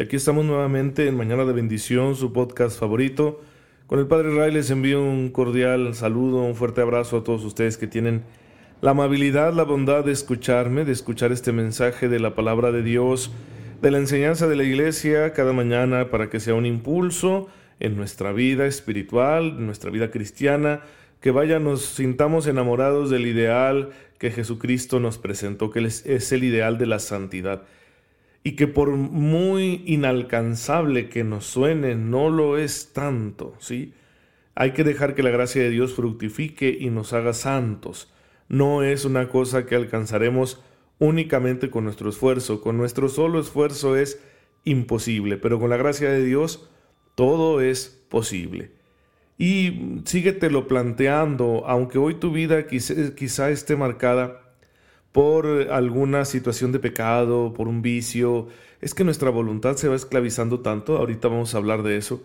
Aquí estamos nuevamente en Mañana de Bendición, su podcast favorito. Con el Padre Ray les envío un cordial saludo, un fuerte abrazo a todos ustedes que tienen la amabilidad, la bondad de escucharme, de escuchar este mensaje de la palabra de Dios, de la enseñanza de la iglesia cada mañana para que sea un impulso en nuestra vida espiritual, en nuestra vida cristiana, que vaya nos sintamos enamorados del ideal que Jesucristo nos presentó, que es el ideal de la santidad y que por muy inalcanzable que nos suene, no lo es tanto, ¿sí? Hay que dejar que la gracia de Dios fructifique y nos haga santos. No es una cosa que alcanzaremos únicamente con nuestro esfuerzo. Con nuestro solo esfuerzo es imposible, pero con la gracia de Dios todo es posible. Y síguetelo planteando, aunque hoy tu vida quizá, quizá esté marcada por alguna situación de pecado, por un vicio. Es que nuestra voluntad se va esclavizando tanto, ahorita vamos a hablar de eso,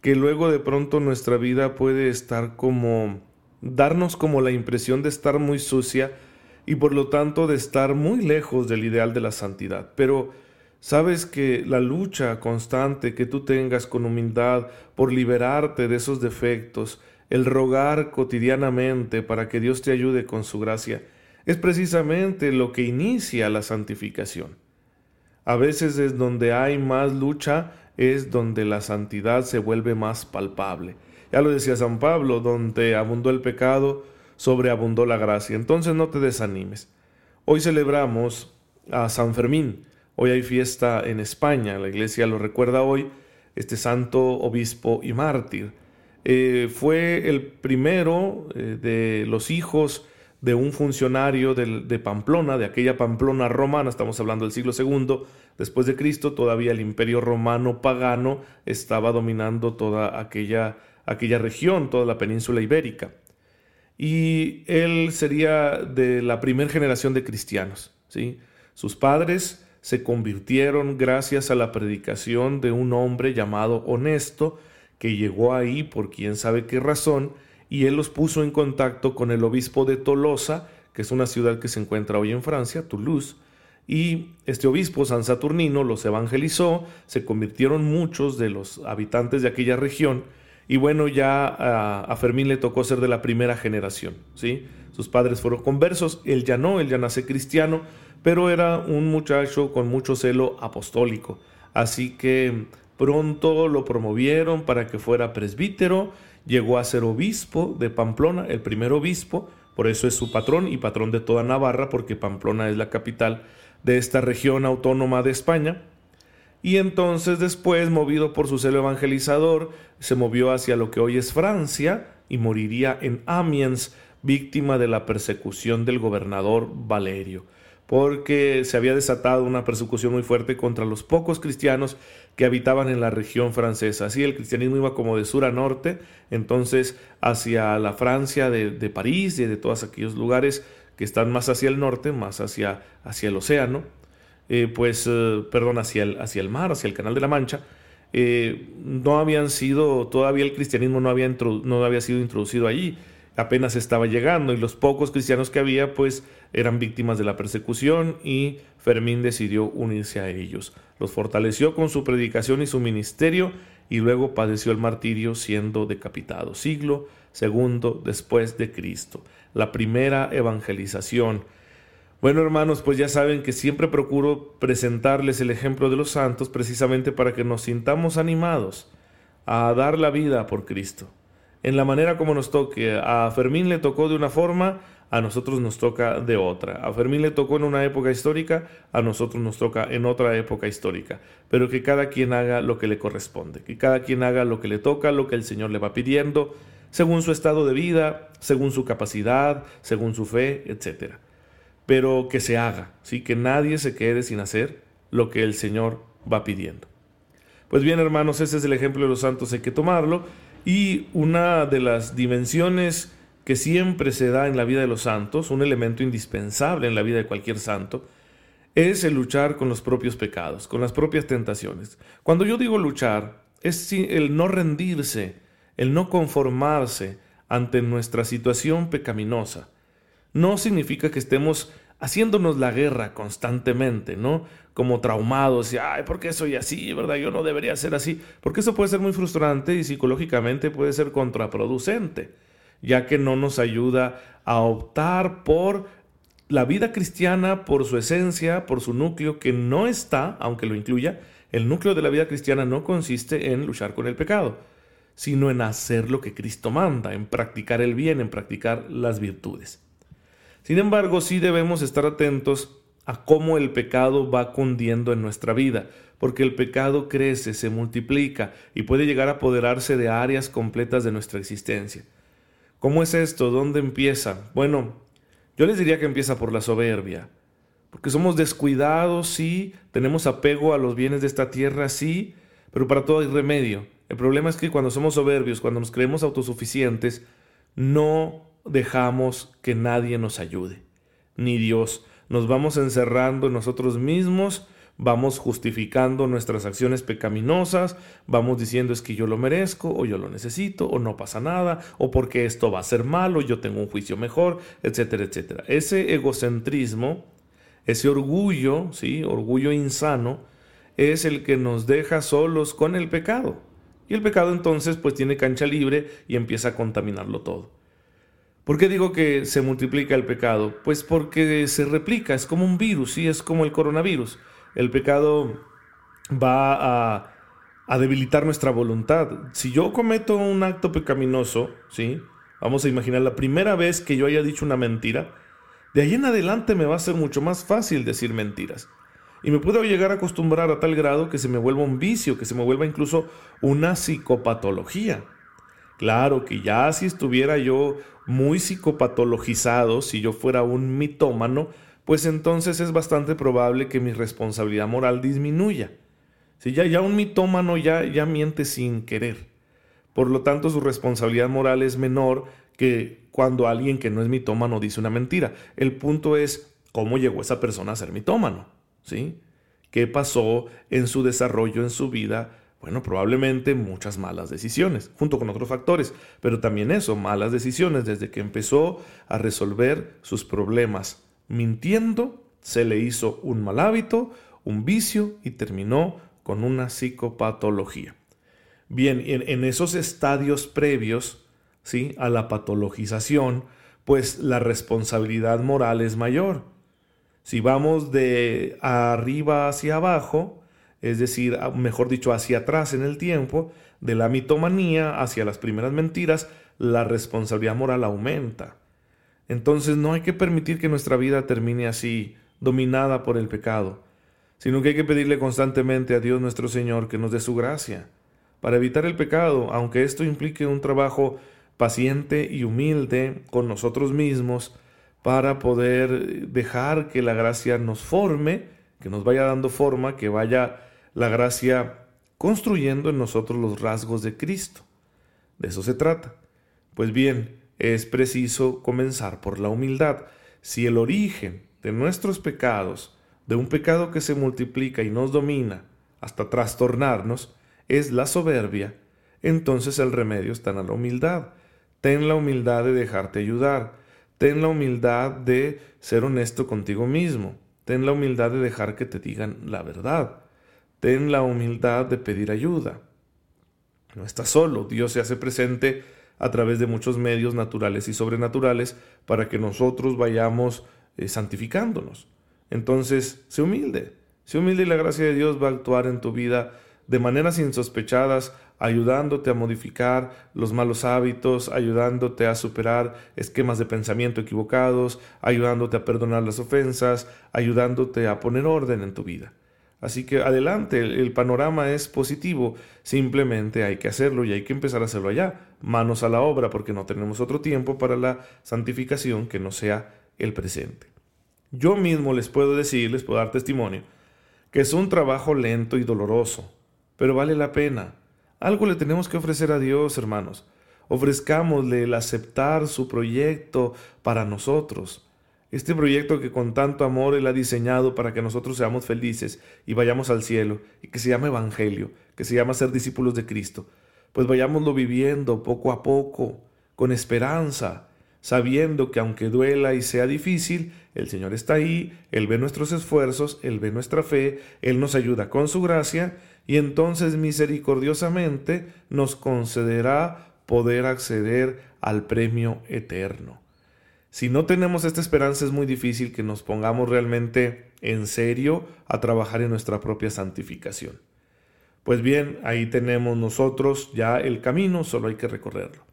que luego de pronto nuestra vida puede estar como darnos como la impresión de estar muy sucia y por lo tanto de estar muy lejos del ideal de la santidad. Pero sabes que la lucha constante que tú tengas con humildad por liberarte de esos defectos, el rogar cotidianamente para que Dios te ayude con su gracia, es precisamente lo que inicia la santificación. A veces es donde hay más lucha, es donde la santidad se vuelve más palpable. Ya lo decía San Pablo, donde abundó el pecado, sobreabundó la gracia. Entonces no te desanimes. Hoy celebramos a San Fermín. Hoy hay fiesta en España. La iglesia lo recuerda hoy, este santo obispo y mártir. Eh, fue el primero eh, de los hijos de un funcionario de, Pamplona, de aquella Pamplona romana, estamos hablando del siglo II después de Cristo, todavía el imperio romano pagano estaba dominando toda aquella, aquella región, toda la península ibérica. Y él sería de la primera generación de cristianos. ¿sí? Sus padres se convirtieron gracias a la predicación de un hombre llamado Honesto, que llegó ahí por quién sabe qué razón, y él los puso en contacto con el obispo de Tolosa, que es una ciudad que se encuentra hoy en Francia, Toulouse, y este obispo San Saturnino los evangelizó, se convirtieron muchos de los habitantes de aquella región, y bueno, ya a, Fermín le tocó ser de la primera generación, ¿sí? Sus padres fueron conversos, él ya no, él ya nace cristiano, pero era un muchacho con mucho celo apostólico, así que pronto lo promovieron para que fuera presbítero, llegó a ser obispo de Pamplona, el primer obispo, por eso es su patrón y patrón de toda Navarra, porque Pamplona es la capital de esta región autónoma de España. Y entonces después, movido por su celo evangelizador, se movió hacia lo que hoy es Francia y moriría en Amiens, víctima de la persecución del gobernador Valerio porque se había desatado una persecución muy fuerte contra los pocos cristianos que habitaban en la región francesa. Así el cristianismo iba como de sur a norte, entonces hacia la Francia de, París y de todos aquellos lugares que están más hacia el norte, más hacia, hacia el océano, eh, pues, eh, perdón, hacia el, hacia el mar, hacia el Canal de la Mancha, eh, no habían sido, todavía el cristianismo no había, no había sido introducido allí apenas estaba llegando y los pocos cristianos que había pues eran víctimas de la persecución y Fermín decidió unirse a ellos. Los fortaleció con su predicación y su ministerio y luego padeció el martirio siendo decapitado. Siglo segundo después de Cristo. La primera evangelización. Bueno hermanos, pues ya saben que siempre procuro presentarles el ejemplo de los santos precisamente para que nos sintamos animados a dar la vida por Cristo en la manera como nos toque. A Fermín le tocó de una forma, a nosotros nos toca de otra. A Fermín le tocó en una época histórica, a nosotros nos toca en otra época histórica. Pero que cada quien haga lo que le corresponde, que cada quien haga lo que le toca, lo que el Señor le va pidiendo, según su estado de vida, según su capacidad, según su fe, etc. Pero que se haga, ¿sí? que nadie se quede sin hacer lo que el Señor va pidiendo. Pues bien, hermanos, ese es el ejemplo de los santos, hay que tomarlo. Y una de las dimensiones que siempre se da en la vida de los santos, un elemento indispensable en la vida de cualquier santo, es el luchar con los propios pecados, con las propias tentaciones. Cuando yo digo luchar, es el no rendirse, el no conformarse ante nuestra situación pecaminosa. No significa que estemos haciéndonos la guerra constantemente, ¿no? Como traumados y, ay, ¿por qué soy así? ¿Verdad? Yo no debería ser así. Porque eso puede ser muy frustrante y psicológicamente puede ser contraproducente, ya que no nos ayuda a optar por la vida cristiana, por su esencia, por su núcleo, que no está, aunque lo incluya, el núcleo de la vida cristiana no consiste en luchar con el pecado, sino en hacer lo que Cristo manda, en practicar el bien, en practicar las virtudes. Sin embargo, sí debemos estar atentos a cómo el pecado va cundiendo en nuestra vida, porque el pecado crece, se multiplica y puede llegar a apoderarse de áreas completas de nuestra existencia. ¿Cómo es esto? ¿Dónde empieza? Bueno, yo les diría que empieza por la soberbia, porque somos descuidados, sí, tenemos apego a los bienes de esta tierra, sí, pero para todo hay remedio. El problema es que cuando somos soberbios, cuando nos creemos autosuficientes, no dejamos que nadie nos ayude, ni Dios. Nos vamos encerrando en nosotros mismos, vamos justificando nuestras acciones pecaminosas, vamos diciendo es que yo lo merezco, o yo lo necesito, o no pasa nada, o porque esto va a ser malo, yo tengo un juicio mejor, etcétera, etcétera. Ese egocentrismo, ese orgullo, ¿sí? orgullo insano, es el que nos deja solos con el pecado. Y el pecado entonces pues tiene cancha libre y empieza a contaminarlo todo. ¿Por qué digo que se multiplica el pecado? Pues porque se replica, es como un virus, ¿sí? es como el coronavirus. El pecado va a, debilitar nuestra voluntad. Si yo cometo un acto pecaminoso, ¿sí? vamos a imaginar la primera vez que yo haya dicho una mentira, de ahí en adelante me va a ser mucho más fácil decir mentiras. Y me puedo llegar a acostumbrar a tal grado que se me vuelva un vicio, que se me vuelva incluso una psicopatología. Claro que ya si estuviera yo muy psicopatologizado, si yo fuera un mitómano, pues entonces es bastante probable que mi responsabilidad moral disminuya. Si ya, ya un mitómano ya, ya miente sin querer. Por lo tanto, su responsabilidad moral es menor que cuando alguien que no es mitómano dice una mentira. El punto es cómo llegó esa persona a ser mitómano, ¿sí? ¿Qué pasó en su desarrollo, en su vida bueno, probablemente muchas malas decisiones, junto con otros factores, pero también eso, malas decisiones, desde que empezó a resolver sus problemas mintiendo, se le hizo un mal hábito, un vicio y terminó con una psicopatología. Bien, en, esos estadios previos ¿sí? a la patologización, pues la responsabilidad moral es mayor. Si vamos de arriba hacia abajo, es decir, mejor dicho, hacia atrás en el tiempo, de la mitomanía hacia las primeras mentiras, la responsabilidad moral aumenta. Entonces no hay que permitir que nuestra vida termine así, dominada por el pecado, sino que hay que pedirle constantemente a Dios nuestro Señor que nos dé su gracia, para evitar el pecado, aunque esto implique un trabajo paciente y humilde con nosotros mismos, para poder dejar que la gracia nos forme, que nos vaya dando forma, que vaya la gracia construyendo en nosotros los rasgos de Cristo. De eso se trata. Pues bien, es preciso comenzar por la humildad. Si el origen de nuestros pecados, de un pecado que se multiplica y nos domina hasta trastornarnos, es la soberbia, entonces el remedio está en la humildad. Ten la humildad de dejarte ayudar. Ten la humildad de ser honesto contigo mismo. Ten la humildad de dejar que te digan la verdad. Ten la humildad de pedir ayuda. No estás solo, Dios se hace presente a través de muchos medios naturales y sobrenaturales para que nosotros vayamos eh, santificándonos. Entonces, sé humilde, sé humilde y la gracia de Dios va a actuar en tu vida de maneras insospechadas, ayudándote a modificar los malos hábitos, ayudándote a superar esquemas de pensamiento equivocados, ayudándote a perdonar las ofensas, ayudándote a poner orden en tu vida. Así que adelante, el, panorama es positivo, simplemente hay que hacerlo y hay que empezar a hacerlo allá, manos a la obra, porque no tenemos otro tiempo para la santificación que no sea el presente. Yo mismo les puedo decir, les puedo dar testimonio, que es un trabajo lento y doloroso, pero vale la pena. Algo le tenemos que ofrecer a Dios, hermanos. Ofrezcámosle el aceptar su proyecto para nosotros. Este proyecto que con tanto amor Él ha diseñado para que nosotros seamos felices y vayamos al cielo, y que se llama Evangelio, que se llama ser discípulos de Cristo, pues vayámoslo viviendo poco a poco, con esperanza, sabiendo que aunque duela y sea difícil, el Señor está ahí, Él ve nuestros esfuerzos, Él ve nuestra fe, Él nos ayuda con su gracia, y entonces misericordiosamente nos concederá poder acceder al premio eterno. Si no tenemos esta esperanza es muy difícil que nos pongamos realmente en serio a trabajar en nuestra propia santificación. Pues bien, ahí tenemos nosotros ya el camino, solo hay que recorrerlo.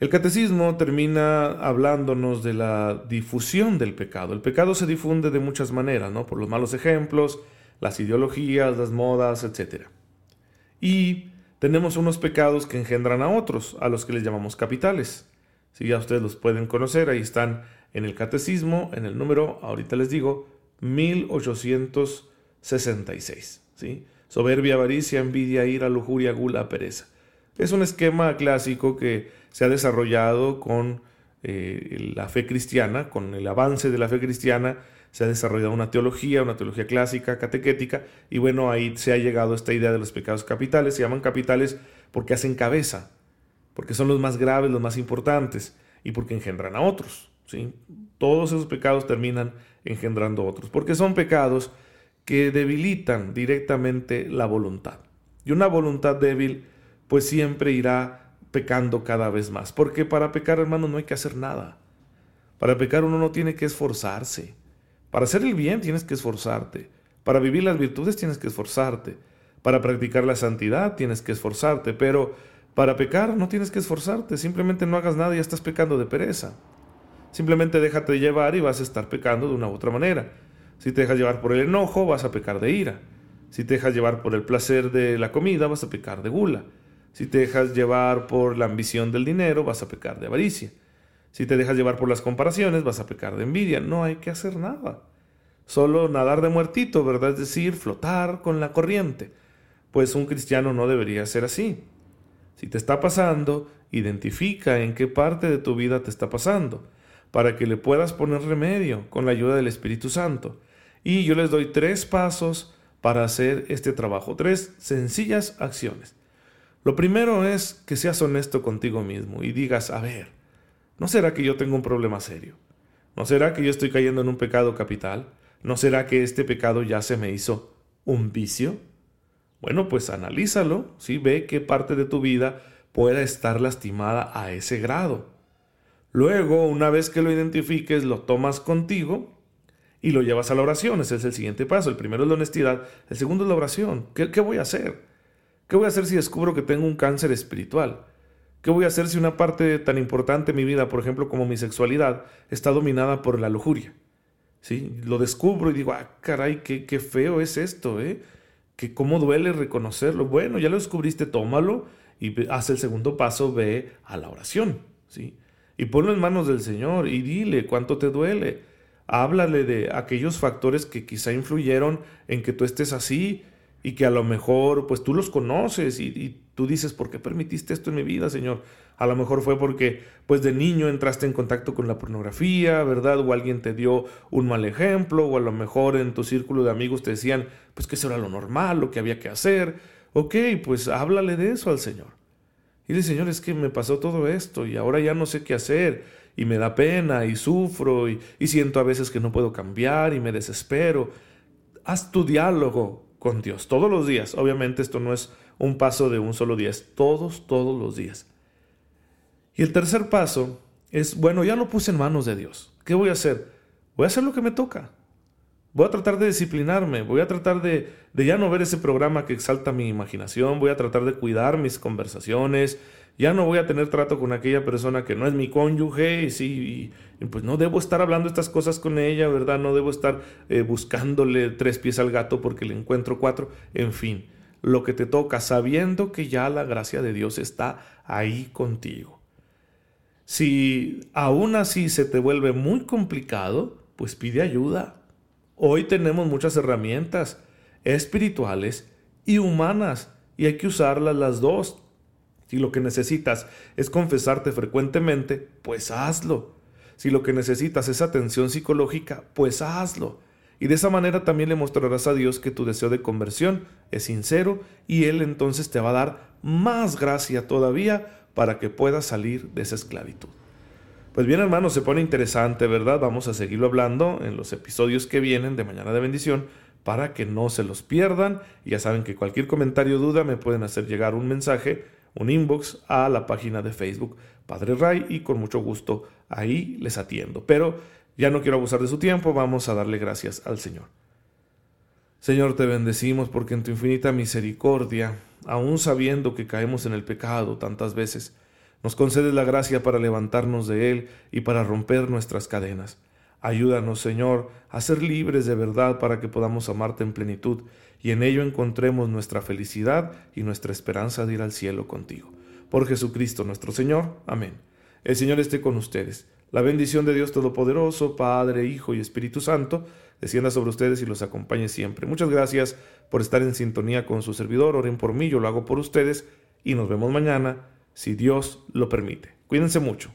El catecismo termina hablándonos de la difusión del pecado. El pecado se difunde de muchas maneras, ¿no? Por los malos ejemplos, las ideologías, las modas, etc. Y tenemos unos pecados que engendran a otros, a los que les llamamos capitales. Si ya ustedes los pueden conocer, ahí están en el catecismo, en el número, ahorita les digo, 1866. ¿sí? Soberbia, avaricia, envidia, ira, lujuria, gula, pereza. Es un esquema clásico que se ha desarrollado con eh, la fe cristiana, con el avance de la fe cristiana, se ha desarrollado una teología, una teología clásica, catequética, y bueno, ahí se ha llegado a esta idea de los pecados capitales. Se llaman capitales porque hacen cabeza, porque son los más graves, los más importantes, y porque engendran a otros. ¿sí? Todos esos pecados terminan engendrando a otros, porque son pecados que debilitan directamente la voluntad. Y una voluntad débil, pues siempre irá pecando cada vez más, porque para pecar, hermano, no hay que hacer nada. Para pecar uno no tiene que esforzarse. Para hacer el bien tienes que esforzarte. Para vivir las virtudes tienes que esforzarte. Para practicar la santidad tienes que esforzarte, pero para pecar no tienes que esforzarte, simplemente no hagas nada y estás pecando de pereza. Simplemente déjate llevar y vas a estar pecando de una u otra manera. Si te dejas llevar por el enojo, vas a pecar de ira. Si te dejas llevar por el placer de la comida, vas a pecar de gula. Si te dejas llevar por la ambición del dinero, vas a pecar de avaricia. Si te dejas llevar por las comparaciones, vas a pecar de envidia. No hay que hacer nada. Solo nadar de muertito, ¿verdad? Es decir, flotar con la corriente. Pues un cristiano no debería ser así. Si te está pasando, identifica en qué parte de tu vida te está pasando, para que le puedas poner remedio con la ayuda del Espíritu Santo. Y yo les doy tres pasos para hacer este trabajo, tres sencillas acciones. Lo primero es que seas honesto contigo mismo y digas, a ver, ¿no será que yo tengo un problema serio? ¿No será que yo estoy cayendo en un pecado capital? ¿No será que este pecado ya se me hizo un vicio? Bueno, pues analízalo, ¿sí? ve qué parte de tu vida pueda estar lastimada a ese grado. Luego, una vez que lo identifiques, lo tomas contigo y lo llevas a la oración. Ese es el siguiente paso. El primero es la honestidad, el segundo es la oración. ¿Qué, voy a hacer? ¿Qué voy a hacer si descubro que tengo un cáncer espiritual? ¿Qué voy a hacer si una parte tan importante de mi vida, por ejemplo, como mi sexualidad, está dominada por la lujuria? ¿Sí? Lo descubro y digo, ah, caray, qué, qué feo es esto, ¿eh? Que cómo duele reconocerlo. Bueno, ya lo descubriste, tómalo y haz el segundo paso, ve a la oración, ¿sí? Y ponlo en manos del Señor y dile cuánto te duele. Háblale de aquellos factores que quizá influyeron en que tú estés así y que a lo mejor pues tú los conoces y, y tú dices, ¿por qué permitiste esto en mi vida, Señor? A lo mejor fue porque pues de niño entraste en contacto con la pornografía, ¿verdad? O alguien te dio un mal ejemplo, o a lo mejor en tu círculo de amigos te decían, pues que eso era lo normal, lo que había que hacer. Ok, pues háblale de eso al Señor. Y dile, Señor, es que me pasó todo esto y ahora ya no sé qué hacer y me da pena y sufro y siento a veces que no puedo cambiar y me desespero. Haz tu diálogo con Dios todos los días. Obviamente esto no es un paso de un solo día, es todos, todos los días. Y el tercer paso es, bueno, ya lo puse en manos de Dios. ¿Qué voy a hacer? Voy a hacer lo que me toca. Voy a tratar de disciplinarme, voy a tratar de, de ya no ver ese programa que exalta mi imaginación, voy a tratar de cuidar mis conversaciones, ya no voy a tener trato con aquella persona que no es mi cónyuge y pues no debo estar hablando estas cosas con ella, ¿verdad? No debo estar eh, buscándole tres pies al gato porque le encuentro cuatro, en fin, lo que te toca sabiendo que ya la gracia de Dios está ahí contigo. Si aún así se te vuelve muy complicado, pues pide ayuda. Hoy tenemos muchas herramientas espirituales y humanas y hay que usarlas las dos. Si lo que necesitas es confesarte frecuentemente, pues hazlo. Si lo que necesitas es atención psicológica, pues hazlo. Y de esa manera también le mostrarás a Dios que tu deseo de conversión es sincero y Él entonces te va a dar más gracia todavía para que puedas salir de esa esclavitud. Pues bien hermanos, se pone interesante, ¿verdad? Vamos a seguirlo hablando en los episodios que vienen de Mañana de Bendición para que no se los pierdan. Ya saben que cualquier comentario o duda me pueden hacer llegar un mensaje, un inbox a la página de Facebook Padre Ray y con mucho gusto ahí les atiendo. Pero ya no quiero abusar de su tiempo, vamos a darle gracias al Señor. Señor, te bendecimos porque en tu infinita misericordia, aun sabiendo que caemos en el pecado tantas veces, nos concedes la gracia para levantarnos de él y para romper nuestras cadenas. Ayúdanos, Señor, a ser libres de verdad para que podamos amarte en plenitud y en ello encontremos nuestra felicidad y nuestra esperanza de ir al cielo contigo. Por Jesucristo nuestro Señor. Amén. El Señor esté con ustedes. La bendición de Dios Todopoderoso, Padre, Hijo y Espíritu Santo, descienda sobre ustedes y los acompañe siempre. Muchas gracias por estar en sintonía con su servidor. Oren por mí, yo lo hago por ustedes y nos vemos mañana, si Dios lo permite. Cuídense mucho.